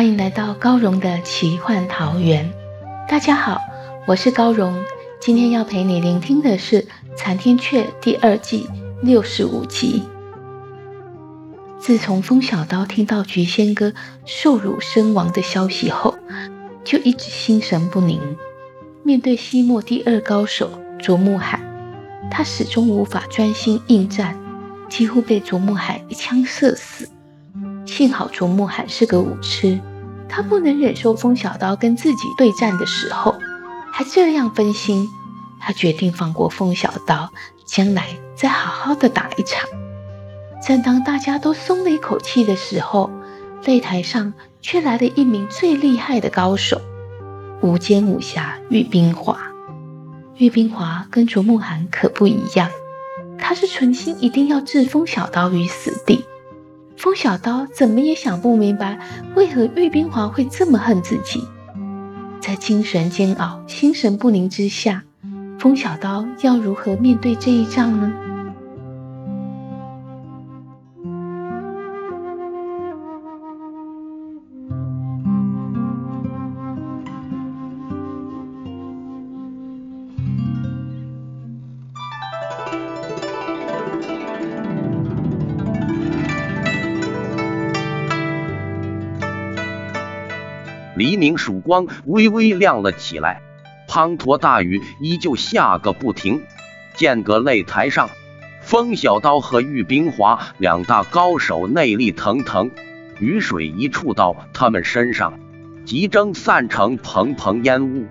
欢迎来到高荣的奇幻桃源。大家好，我是高荣，今天要陪你聆听的是《残天阙》第二季六十五集。自从风小刀听到菊仙哥受辱身亡的消息后，就一直心神不宁。面对西漠第二高手卓木海，他始终无法专心应战，几乎被卓木海一枪射死。幸好卓木海是个武痴。他不能忍受风小刀跟自己对战的时候还这样分心，他决定放过风小刀，将来再好好的打一场。正当大家都松了一口气的时候，擂台上却来了一名最厉害的高手——无间武侠玉冰华。玉冰华跟卓木寒可不一样，他是存心一定要置风小刀于死地。风小刀怎么也想不明白，为何玉冰华会这么恨自己。在精神煎熬、心神不宁之下，风小刀要如何面对这一仗呢？黎明曙光微微亮了起来，滂沱大雨依旧下个不停。间隔擂台上，风小刀和玉冰华两大高手内力腾腾，雨水一触到他们身上，即蒸散成蓬蓬烟雾，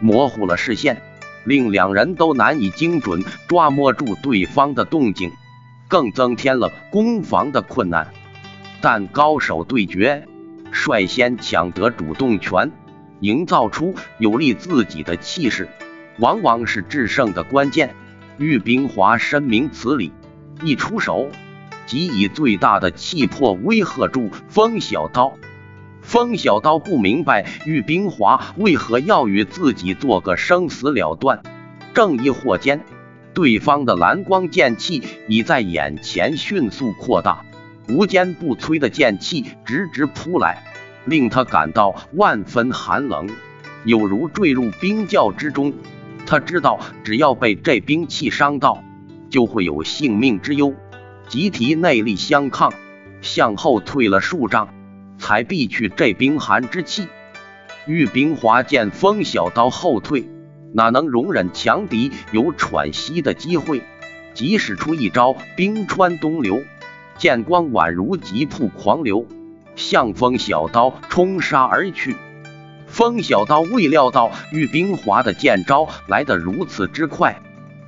模糊了视线，令两人都难以精准抓摸住对方的动静，更增添了攻防的困难。但高手对决。率先抢得主动权，营造出有利自己的气势，往往是制胜的关键。玉冰华深明此理，一出手即以最大的气魄威吓住风小刀。风小刀不明白玉冰华为何要与自己做个生死了断，正疑惑间，对方的蓝光剑气已在眼前迅速扩大。无坚不摧的剑气直直扑来，令他感到万分寒冷，有如坠入冰窖之中。他知道，只要被这兵器伤到，就会有性命之忧。集体内力相抗，向后退了数丈，才避去这冰寒之气。玉冰华见风小刀后退，哪能容忍强敌有喘息的机会？即使出一招冰川东流。剑光宛如疾瀑狂流，向风小刀冲杀而去。风小刀未料到玉冰华的剑招来得如此之快，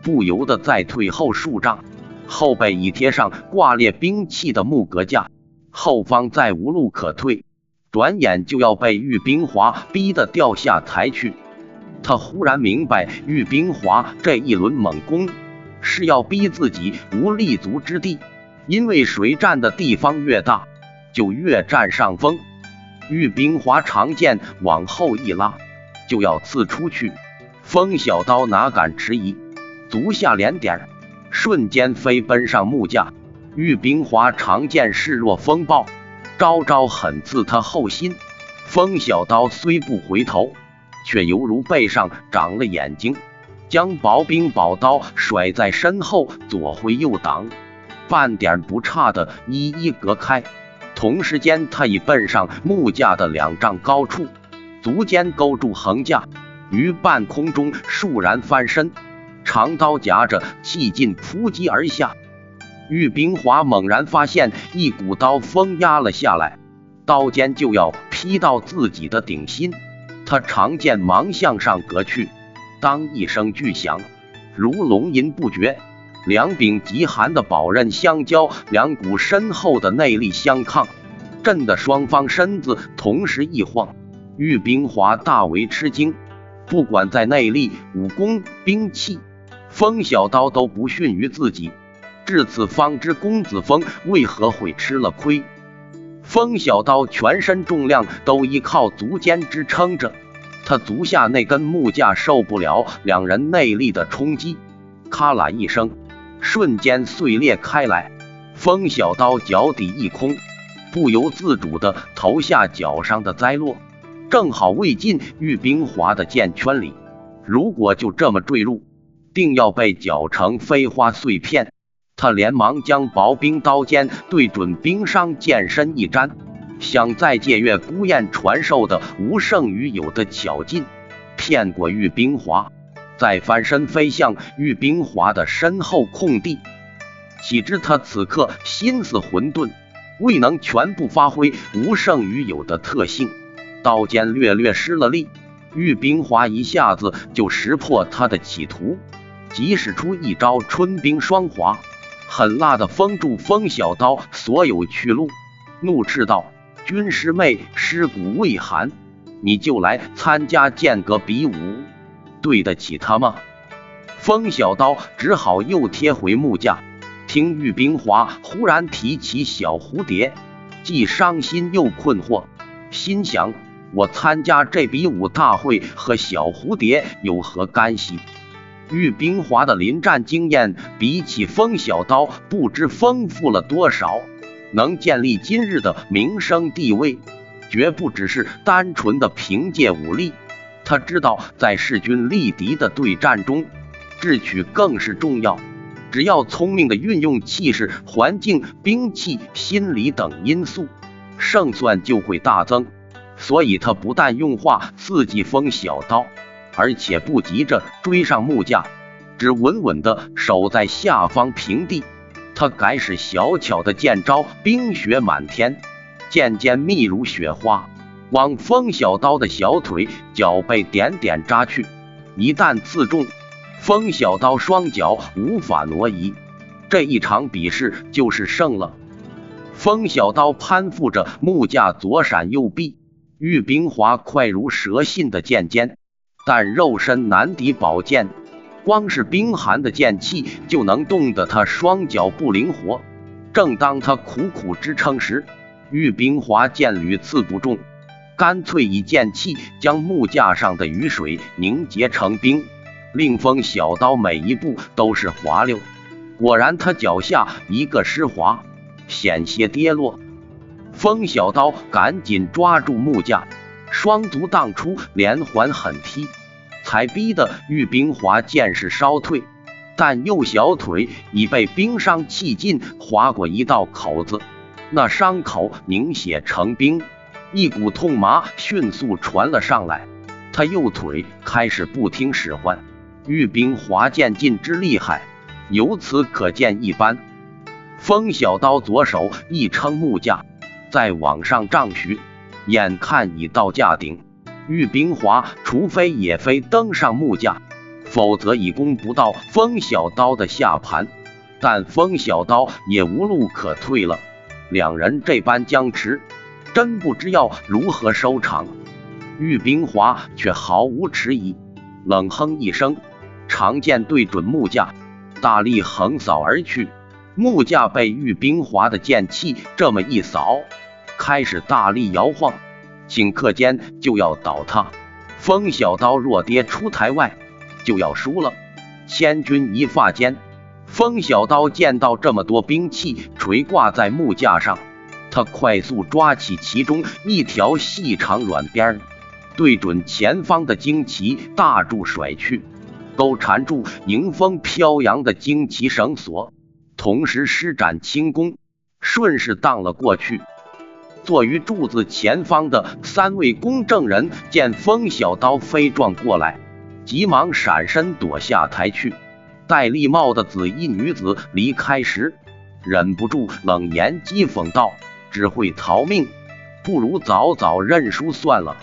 不由得再退后数丈，后背已贴上挂列兵器的木格架，后方再无路可退，转眼就要被玉冰华逼得掉下台去。他忽然明白，玉冰华这一轮猛攻是要逼自己无立足之地。因为谁占的地方越大，就越占上风。玉冰华长剑往后一拉，就要刺出去。风小刀哪敢迟疑，足下连点，瞬间飞奔上木架。玉冰华长剑势若风暴，招招狠刺他后心。风小刀虽不回头，却犹如背上长了眼睛，将薄冰宝刀甩在身后，左挥右挡。半点不差的一一隔开，同时间他已奔上木架的两丈高处，足尖勾住横架，于半空中倏然翻身，长刀夹着气劲扑击而下。玉冰华猛然发现一股刀锋压了下来，刀尖就要劈到自己的顶心。他长剑忙向上隔去，当一声巨响，如龙吟不绝。两柄极寒的宝刃相交，两股深厚的内力相抗，震得双方身子同时一晃。玉冰华大为吃惊，不管在内力、武功、兵器，风小刀都不逊于自己。至此方知公子峰为何会吃了亏。风小刀全身重量都依靠足尖支撑着，他足下那根木架受不了两人内力的冲击，咔啦一声。瞬间碎裂开来，风小刀脚底一空，不由自主的投下脚上的栽落，正好未进玉冰华的剑圈里。如果就这么坠入，定要被搅成飞花碎片。他连忙将薄冰刀尖对准冰伤剑身一沾，想再借月孤雁传授的无胜于有的巧劲，骗过玉冰华。再翻身飞向玉冰华的身后空地，岂知他此刻心思混沌，未能全部发挥无胜于有的特性，刀尖略略失了力，玉冰华一下子就识破他的企图，即使出一招春冰霜华，狠辣的封住风小刀所有去路，怒斥道：“军师妹尸骨未寒，你就来参加剑阁比武？”对得起他吗？风小刀只好又贴回木架。听玉冰华忽然提起小蝴蝶，既伤心又困惑，心想：我参加这比武大会和小蝴蝶有何干系？玉冰华的临战经验比起风小刀不知丰富了多少，能建立今日的名声地位，绝不只是单纯的凭借武力。他知道，在势均力敌的对战中，智取更是重要。只要聪明的运用气势、环境、兵器、心理等因素，胜算就会大增。所以，他不但用话刺激风小刀，而且不急着追上木架，只稳稳的守在下方平地。他改使小巧的剑招，冰雪满天，剑尖密如雪花。往风小刀的小腿、脚背点点扎去，一旦刺中，风小刀双脚无法挪移，这一场比试就是胜了。风小刀攀附着木架，左闪右避，玉冰华快如蛇信的剑尖，但肉身难敌宝剑，光是冰寒的剑气就能冻得他双脚不灵活。正当他苦苦支撑时，玉冰华剑屡刺不中。干脆以剑气将木架上的雨水凝结成冰，令风小刀每一步都是滑溜。果然，他脚下一个湿滑，险些跌落。风小刀赶紧抓住木架，双足荡出连环狠踢，才逼得玉冰华剑势稍退，但右小腿已被冰伤气劲，划过一道口子，那伤口凝血成冰。一股痛麻迅速传了上来，他右腿开始不听使唤。玉冰华剑劲之厉害，由此可见一斑。风小刀左手一撑木架，再往上丈许，眼看已到架顶。玉冰华除非也非登上木架，否则已攻不到风小刀的下盘。但风小刀也无路可退了。两人这般僵持。真不知要如何收场，玉冰华却毫无迟疑，冷哼一声，长剑对准木架，大力横扫而去。木架被玉冰华的剑气这么一扫，开始大力摇晃，顷刻间就要倒塌。风小刀若跌出台外，就要输了。千钧一发间，风小刀见到这么多兵器垂挂在木架上。他快速抓起其中一条细长软边，对准前方的旌旗大柱甩去，勾缠住迎风飘扬的旌旗绳索，同时施展轻功，顺势荡了过去。坐于柱子前方的三位公证人见风小刀飞撞过来，急忙闪身躲下台去。戴笠帽的紫衣女子离开时，忍不住冷言讥讽道。只会逃命，不如早早认输算了。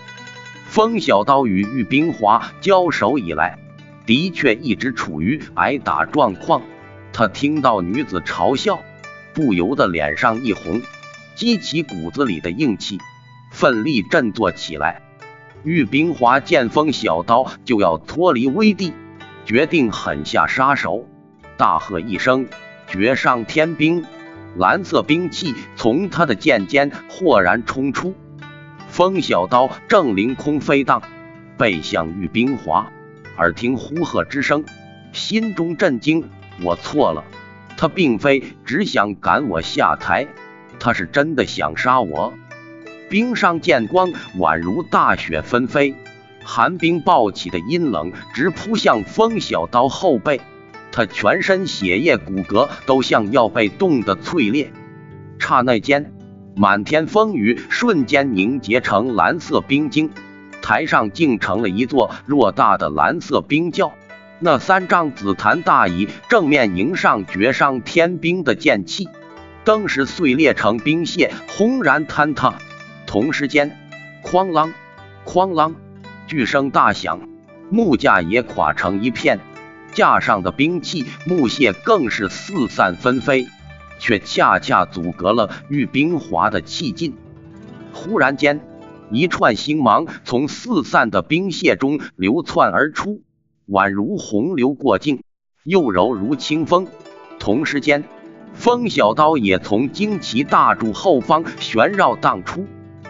风小刀与玉冰华交手以来，的确一直处于挨打状况。他听到女子嘲笑，不由得脸上一红，激起骨子里的硬气，奋力振作起来。玉冰华见风小刀就要脱离危地，决定狠下杀手，大喝一声：“绝上天兵！”蓝色兵器从他的剑尖豁然冲出，风小刀正凌空飞荡，背向玉冰华。耳听呼喝之声，心中震惊。我错了，他并非只想赶我下台，他是真的想杀我。冰上剑光宛如大雪纷飞，寒冰暴起的阴冷直扑向风小刀后背。他全身血液骨骼都像要被冻得脆裂，刹那间，满天风雨瞬间凝结成蓝色冰晶，台上竟成了一座偌大的蓝色冰窖。那三张紫檀大椅正面迎上绝伤天兵的剑气，更是碎裂成冰屑，轰然坍塌。同时间，哐啷，哐啷，巨声大响，木架也垮成一片。架上的兵器木屑更是四散纷飞，却恰恰阻隔了玉冰华的气劲。忽然间，一串星芒从四散的冰屑中流窜而出，宛如洪流过境，又柔如清风。同时间，风小刀也从旌旗大柱后方旋绕荡出，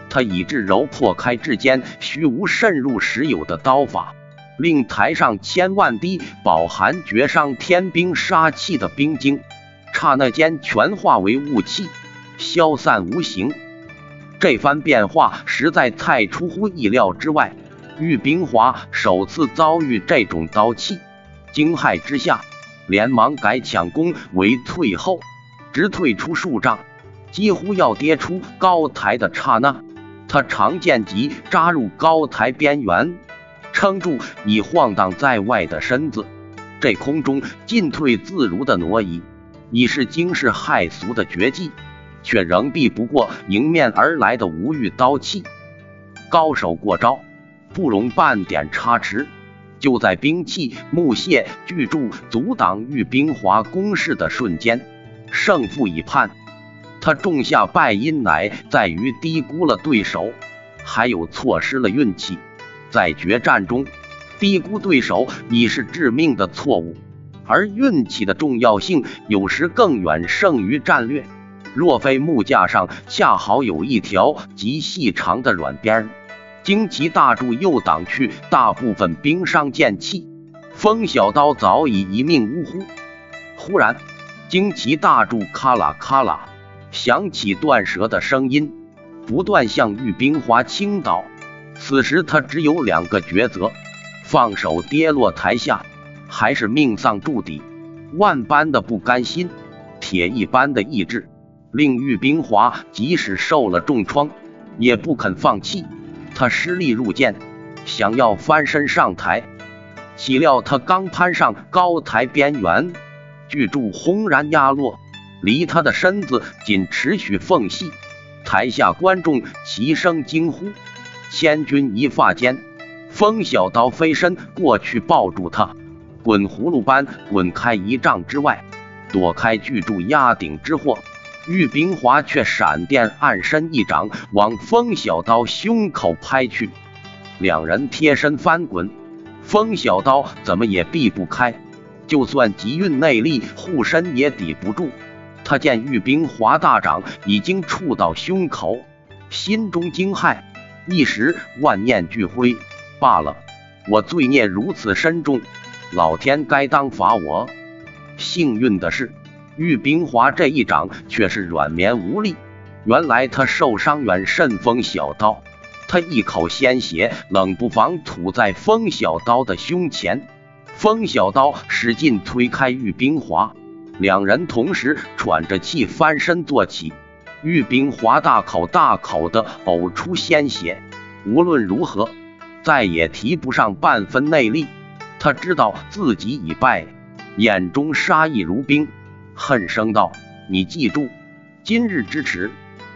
他以至柔破开至坚虚无渗入时有的刀法。令台上千万滴饱含绝伤天兵杀气的冰晶，刹那间全化为雾气，消散无形。这番变化实在太出乎意料之外。玉冰华首次遭遇这种刀气，惊骇之下，连忙改抢攻为退后，直退出数丈，几乎要跌出高台的刹那，他长剑戟扎入高台边缘。撑住已晃荡在外的身子，这空中进退自如的挪移，已是惊世骇俗的绝技，却仍避不过迎面而来的无欲刀气。高手过招，不容半点差池。就在兵器木屑巨柱阻挡玉冰华攻势的瞬间，胜负已判。他种下败因，乃在于低估了对手，还有错失了运气。在决战中，低估对手已是致命的错误，而运气的重要性有时更远胜于战略。若非木架上恰好有一条极细长的软边，旌旗大柱又挡去大部分冰伤剑气，风小刀早已一命呜呼。忽然，旌旗大柱咔啦咔啦响起断舌的声音，不断向玉冰华倾倒。此时他只有两个抉择：放手跌落台下，还是命丧柱底。万般的不甘心，铁一般的意志，令玉冰华即使受了重创，也不肯放弃。他施力入剑，想要翻身上台，岂料他刚攀上高台边缘，巨柱轰然压落，离他的身子仅尺许缝隙。台下观众齐声惊呼。千钧一发间，风小刀飞身过去抱住他，滚葫芦般滚开一丈之外，躲开巨柱压顶之祸。玉冰华却闪电暗身一掌往风小刀胸口拍去，两人贴身翻滚，风小刀怎么也避不开，就算极运内力护身也抵不住。他见玉冰华大掌已经触到胸口，心中惊骇。一时万念俱灰，罢了，我罪孽如此深重，老天该当罚我。幸运的是，玉冰华这一掌却是软绵无力。原来他受伤远甚风小刀，他一口鲜血冷不防吐在风小刀的胸前，风小刀使劲推开玉冰华，两人同时喘着气翻身坐起。玉冰华大口大口的呕出鲜血，无论如何，再也提不上半分内力。他知道自己已败，眼中杀意如冰，恨声道：“你记住，今日之耻，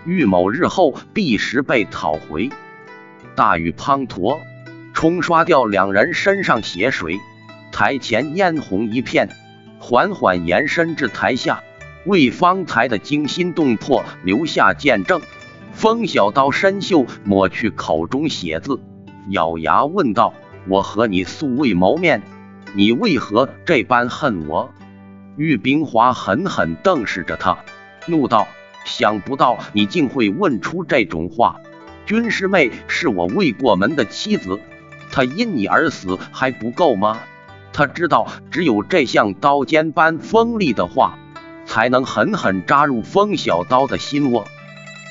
玉某日后必时被讨回。大雨滂沱，冲刷掉两人身上血水，台前嫣红一片，缓缓延伸至台下，为方才的惊心动魄留下见证。风小刀伸袖抹去口中血渍，咬牙问道：“我和你素未谋面，你为何这般恨我？”玉冰华狠狠瞪视着他，怒道：“想不到你竟会问出这种话！军师妹是我未过门的妻子，她因你而死还不够吗？他知道只有这像刀尖般锋利的话，才能狠狠扎入风小刀的心窝。”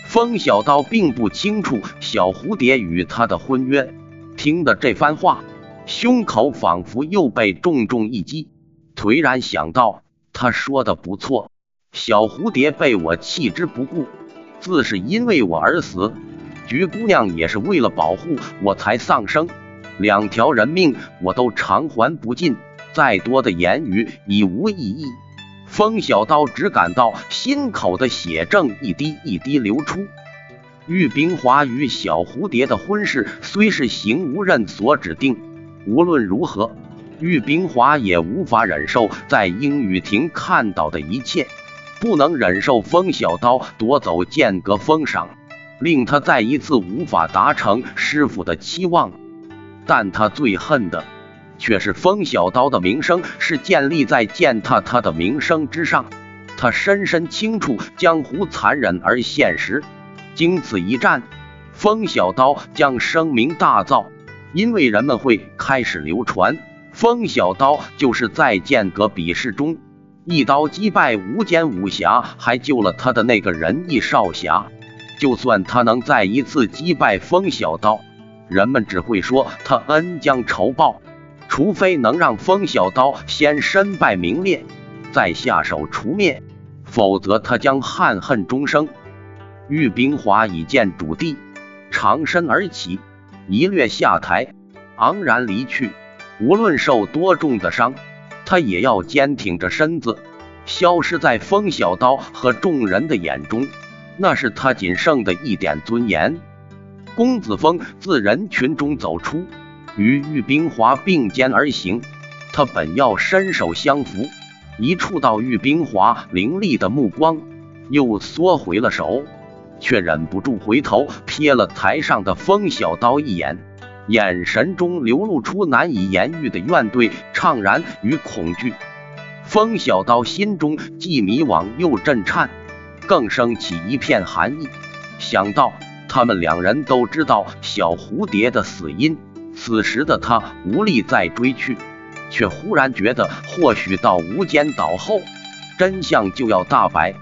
风小刀并不清楚小蝴蝶与他的婚约，听的这番话，胸口仿佛又被重重一击，颓然想到：他说的不错，小蝴蝶被我弃之不顾，自是因为我而死；菊姑娘也是为了保护我才丧生，两条人命我都偿还不尽，再多的言语已无意义。风小刀只感到心口的血正一滴一滴流出。玉冰华与小蝴蝶的婚事虽是邢无任所指定，无论如何，玉冰华也无法忍受在英雨亭看到的一切，不能忍受风小刀夺走剑阁封赏，令他再一次无法达成师傅的期望。但他最恨的。却是风小刀的名声是建立在践踏他的名声之上，他深深清楚江湖残忍而现实。经此一战，风小刀将声名大噪，因为人们会开始流传，风小刀就是在剑阁比试中一刀击败无间武侠，还救了他的那个仁义少侠。就算他能再一次击败风小刀，人们只会说他恩将仇报。除非能让风小刀先身败名裂，再下手除灭，否则他将憾恨终生。玉冰华已见主地，长身而起，一掠下台，昂然离去。无论受多重的伤，他也要坚挺着身子，消失在风小刀和众人的眼中。那是他仅剩的一点尊严。公子峰自人群中走出。与玉冰华并肩而行，他本要伸手相扶，一触到玉冰华凌厉的目光，又缩回了手，却忍不住回头瞥了台上的风小刀一眼，眼神中流露出难以言喻的怨怼、怅然与恐惧。风小刀心中既迷惘又震颤，更升起一片寒意。想到他们两人都知道小蝴蝶的死因。此时的他无力再追去，却忽然觉得，或许到无间岛后，真相就要大白。